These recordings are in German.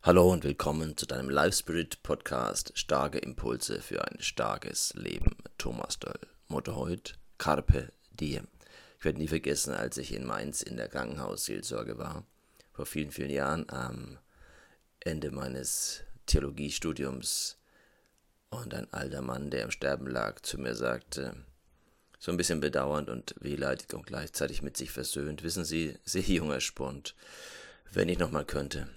Hallo und willkommen zu deinem Live Spirit Podcast Starke Impulse für ein starkes Leben. Thomas Doll. Motto heute Carpe Diem. Ich werde nie vergessen, als ich in Mainz in der Krankenhausseelsorge war, vor vielen, vielen Jahren am Ende meines Theologiestudiums und ein alter Mann, der im Sterben lag, zu mir sagte, so ein bisschen bedauernd und wehleidig und gleichzeitig mit sich versöhnt, wissen Sie, sehr junger Spund, wenn ich nochmal könnte,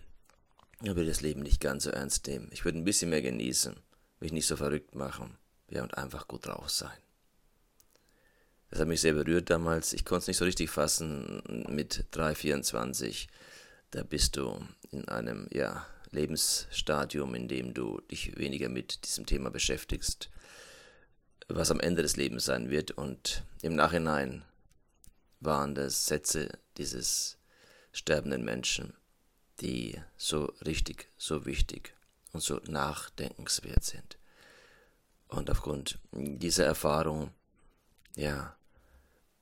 ich würde das Leben nicht ganz so ernst nehmen. Ich würde ein bisschen mehr genießen, mich nicht so verrückt machen, ja, und einfach gut drauf sein. Das hat mich sehr berührt damals. Ich konnte es nicht so richtig fassen mit 3,24. Da bist du in einem, ja, Lebensstadium, in dem du dich weniger mit diesem Thema beschäftigst, was am Ende des Lebens sein wird. Und im Nachhinein waren das Sätze dieses sterbenden Menschen, die so richtig, so wichtig und so nachdenkenswert sind. Und aufgrund dieser Erfahrung, ja,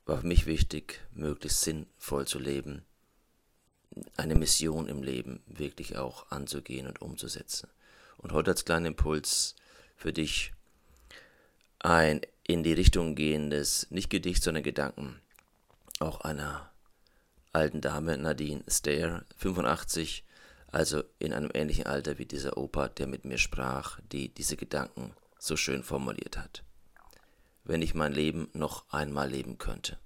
war für mich wichtig, möglichst sinnvoll zu leben, eine Mission im Leben wirklich auch anzugehen und umzusetzen. Und heute als kleiner Impuls für dich ein in die Richtung gehendes, nicht Gedicht, sondern Gedanken, auch einer alten Dame, Nadine Stair, 85, also in einem ähnlichen Alter wie dieser Opa, der mit mir sprach, die diese Gedanken so schön formuliert hat. Wenn ich mein Leben noch einmal leben könnte,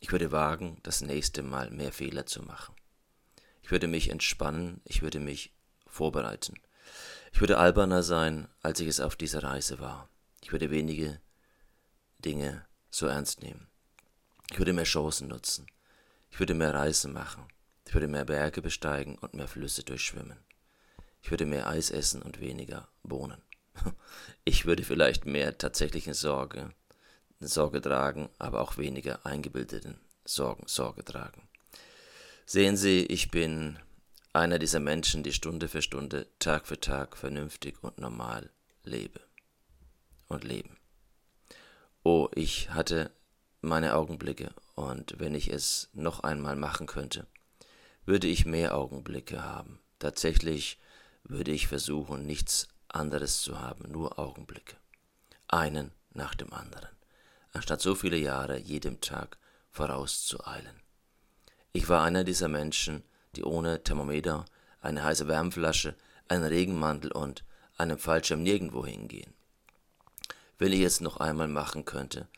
ich würde wagen, das nächste Mal mehr Fehler zu machen. Ich würde mich entspannen, ich würde mich vorbereiten. Ich würde alberner sein, als ich es auf dieser Reise war. Ich würde wenige Dinge so ernst nehmen. Ich würde mehr Chancen nutzen. Ich würde mehr Reisen machen. Ich würde mehr Berge besteigen und mehr Flüsse durchschwimmen. Ich würde mehr Eis essen und weniger Bohnen. Ich würde vielleicht mehr tatsächlichen Sorge, Sorge tragen, aber auch weniger eingebildeten Sorgen Sorge tragen. Sehen Sie, ich bin einer dieser Menschen, die Stunde für Stunde, Tag für Tag vernünftig und normal lebe und leben. Oh, ich hatte meine Augenblicke, und wenn ich es noch einmal machen könnte, würde ich mehr Augenblicke haben. Tatsächlich würde ich versuchen, nichts anderes zu haben, nur Augenblicke. Einen nach dem anderen, anstatt so viele Jahre jedem Tag vorauszueilen. Ich war einer dieser Menschen, die ohne Thermometer, eine heiße Wärmflasche, einen Regenmantel und einem Fallschirm nirgendwo hingehen. Wenn ich es noch einmal machen könnte,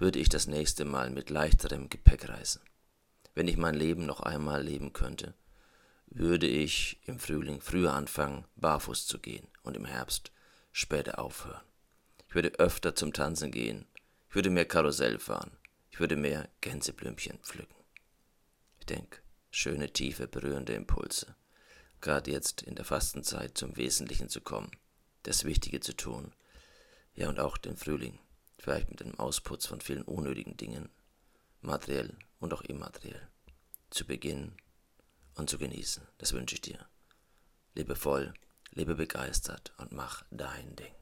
würde ich das nächste Mal mit leichterem Gepäck reisen. Wenn ich mein Leben noch einmal leben könnte, würde ich im Frühling früher anfangen, barfuß zu gehen und im Herbst später aufhören. Ich würde öfter zum Tanzen gehen, ich würde mehr Karussell fahren, ich würde mehr Gänseblümchen pflücken. Ich denke, schöne, tiefe, berührende Impulse, gerade jetzt in der Fastenzeit zum Wesentlichen zu kommen, das Wichtige zu tun, ja und auch den Frühling vielleicht mit dem Ausputz von vielen unnötigen Dingen, materiell und auch immateriell, zu beginnen und zu genießen. Das wünsche ich dir. Lebe voll, lebe begeistert und mach dein Ding.